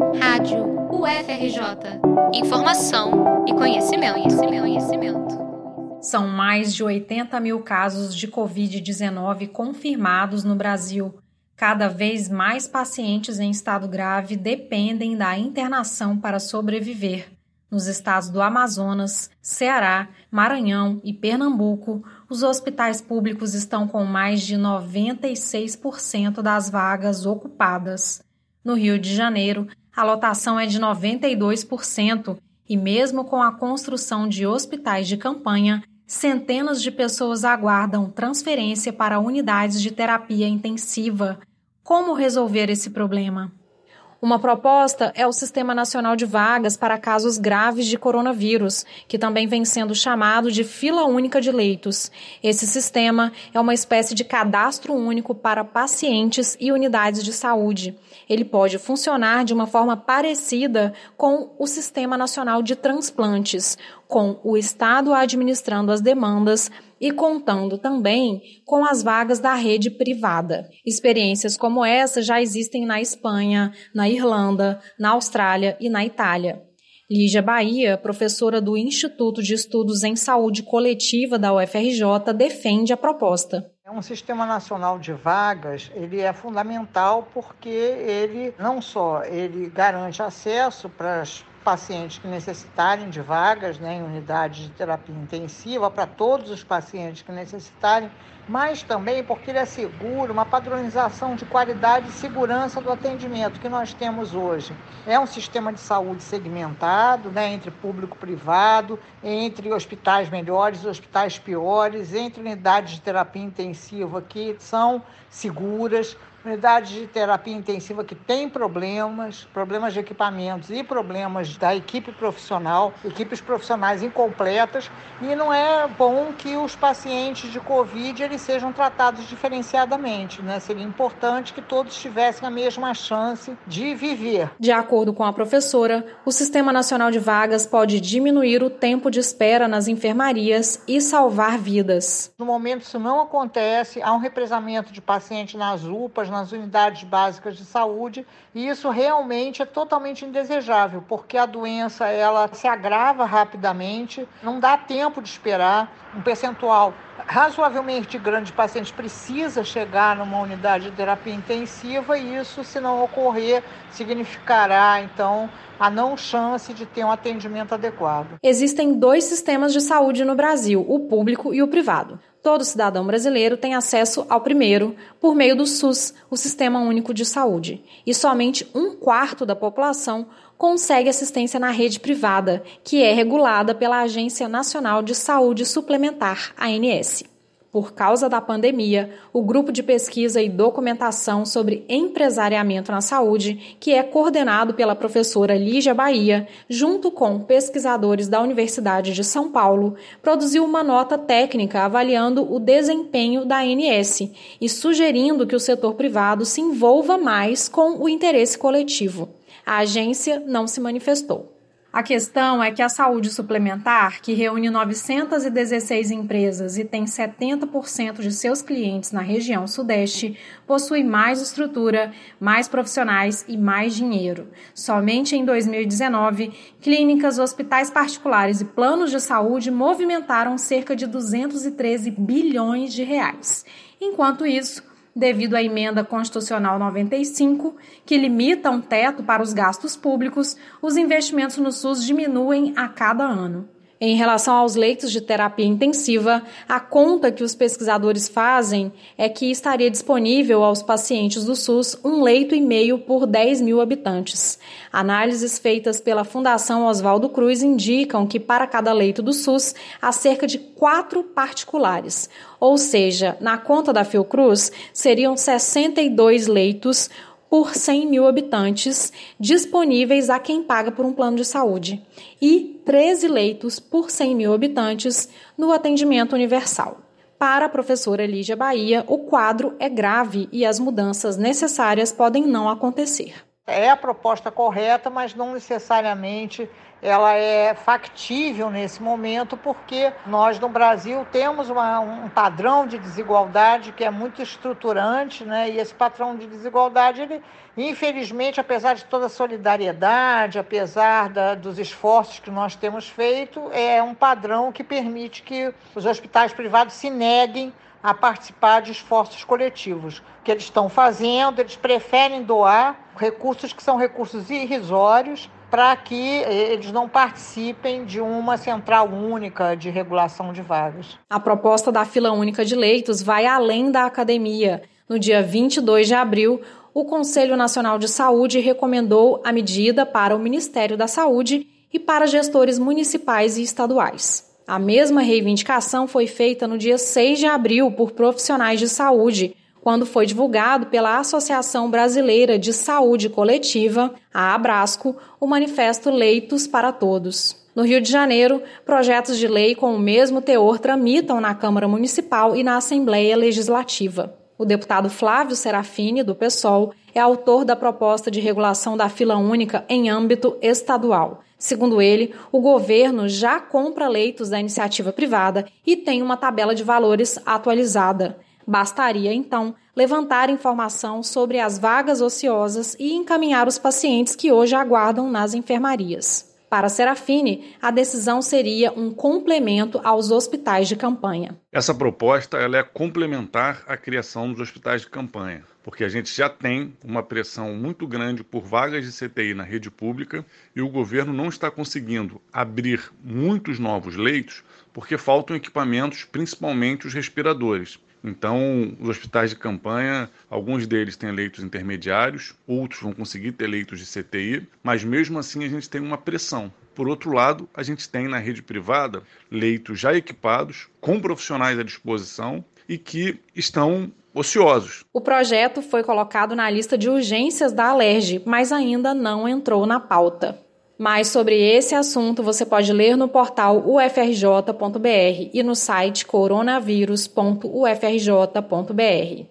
Rádio UFRJ. Informação e conhecimento, conhecimento, conhecimento. São mais de 80 mil casos de Covid-19 confirmados no Brasil. Cada vez mais pacientes em estado grave dependem da internação para sobreviver. Nos estados do Amazonas, Ceará, Maranhão e Pernambuco, os hospitais públicos estão com mais de 96% das vagas ocupadas. No Rio de Janeiro, a lotação é de 92% e, mesmo com a construção de hospitais de campanha, centenas de pessoas aguardam transferência para unidades de terapia intensiva. Como resolver esse problema? Uma proposta é o Sistema Nacional de Vagas para casos graves de coronavírus, que também vem sendo chamado de fila única de leitos. Esse sistema é uma espécie de cadastro único para pacientes e unidades de saúde. Ele pode funcionar de uma forma parecida com o Sistema Nacional de Transplantes, com o Estado administrando as demandas e contando também com as vagas da rede privada. Experiências como essa já existem na Espanha, na Irlanda, na Austrália e na Itália. Lígia Bahia, professora do Instituto de Estudos em Saúde Coletiva da UFRJ, defende a proposta. É um sistema nacional de vagas, ele é fundamental porque ele não só ele garante acesso para as pacientes que necessitarem de vagas né, em unidades de terapia intensiva, para todos os pacientes que necessitarem, mas também porque ele assegura uma padronização de qualidade e segurança do atendimento que nós temos hoje. É um sistema de saúde segmentado né, entre público e privado, entre hospitais melhores e hospitais piores, entre unidades de terapia intensiva que são seguras, unidades de terapia intensiva que têm problemas, problemas de equipamentos e problemas da equipe profissional, equipes profissionais incompletas, e não é bom que os pacientes de Covid eles sejam tratados diferenciadamente, né? Seria importante que todos tivessem a mesma chance de viver. De acordo com a professora, o Sistema Nacional de Vagas pode diminuir o tempo de espera nas enfermarias e salvar vidas. No momento isso não acontece, há um represamento de pacientes nas UPAs, nas unidades básicas de saúde, e isso realmente é totalmente indesejável, porque a doença ela se agrava rapidamente, não dá tempo de esperar, um percentual razoavelmente grande de pacientes precisa chegar numa unidade de terapia intensiva e isso, se não ocorrer, significará então a não chance de ter um atendimento adequado. Existem dois sistemas de saúde no Brasil, o público e o privado. Todo cidadão brasileiro tem acesso ao primeiro por meio do SUS, o Sistema Único de Saúde, e somente um quarto da população consegue assistência na rede privada, que é regulada pela Agência Nacional de Saúde Suplementar, ANS. Por causa da pandemia, o grupo de pesquisa e documentação sobre empresariamento na saúde, que é coordenado pela professora Lígia Bahia, junto com pesquisadores da Universidade de São Paulo, produziu uma nota técnica avaliando o desempenho da ANS e sugerindo que o setor privado se envolva mais com o interesse coletivo. A agência não se manifestou. A questão é que a saúde suplementar, que reúne 916 empresas e tem 70% de seus clientes na região Sudeste, possui mais estrutura, mais profissionais e mais dinheiro. Somente em 2019, clínicas, hospitais particulares e planos de saúde movimentaram cerca de 213 bilhões de reais. Enquanto isso, devido à emenda constitucional 95, que limita um teto para os gastos públicos, os investimentos no SUS diminuem a cada ano. Em relação aos leitos de terapia intensiva, a conta que os pesquisadores fazem é que estaria disponível aos pacientes do SUS um leito e meio por 10 mil habitantes. Análises feitas pela Fundação Oswaldo Cruz indicam que para cada leito do SUS há cerca de quatro particulares, ou seja, na conta da Fiocruz seriam 62 leitos por 100 mil habitantes disponíveis a quem paga por um plano de saúde e 13 leitos por 100 mil habitantes no atendimento universal. Para a professora Lígia Bahia, o quadro é grave e as mudanças necessárias podem não acontecer É a proposta correta, mas não necessariamente ela é factível nesse momento, porque nós no Brasil temos uma, um padrão de desigualdade que é muito estruturante, né? e esse padrão de desigualdade, ele, infelizmente, apesar de toda a solidariedade, apesar da, dos esforços que nós temos feito, é um padrão que permite que os hospitais privados se neguem a participar de esforços coletivos. Que eles estão fazendo, eles preferem doar recursos que são recursos irrisórios para que eh, eles não participem de uma central única de regulação de vagas. A proposta da fila única de leitos vai além da academia. No dia 22 de abril, o Conselho Nacional de Saúde recomendou a medida para o Ministério da Saúde e para gestores municipais e estaduais. A mesma reivindicação foi feita no dia 6 de abril por profissionais de saúde, quando foi divulgado pela Associação Brasileira de Saúde Coletiva, a Abrasco, o Manifesto Leitos para Todos. No Rio de Janeiro, projetos de lei com o mesmo teor tramitam na Câmara Municipal e na Assembleia Legislativa. O deputado Flávio Serafini, do PSOL, é autor da proposta de regulação da fila única em âmbito estadual. Segundo ele, o governo já compra leitos da iniciativa privada e tem uma tabela de valores atualizada. Bastaria, então, levantar informação sobre as vagas ociosas e encaminhar os pacientes que hoje aguardam nas enfermarias. Para Serafine, a decisão seria um complemento aos hospitais de campanha. Essa proposta ela é complementar à criação dos hospitais de campanha, porque a gente já tem uma pressão muito grande por vagas de CTI na rede pública e o governo não está conseguindo abrir muitos novos leitos porque faltam equipamentos, principalmente os respiradores. Então, os hospitais de campanha, alguns deles têm leitos intermediários, outros vão conseguir ter leitos de CTI, mas mesmo assim a gente tem uma pressão. Por outro lado, a gente tem na rede privada leitos já equipados, com profissionais à disposição e que estão ociosos. O projeto foi colocado na lista de urgências da Alerj, mas ainda não entrou na pauta. Mais sobre esse assunto você pode ler no portal ufrj.br e no site coronavírus.ufrj.br.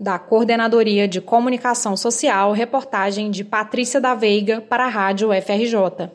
Da Coordenadoria de Comunicação Social, reportagem de Patrícia da Veiga para a Rádio UFRJ.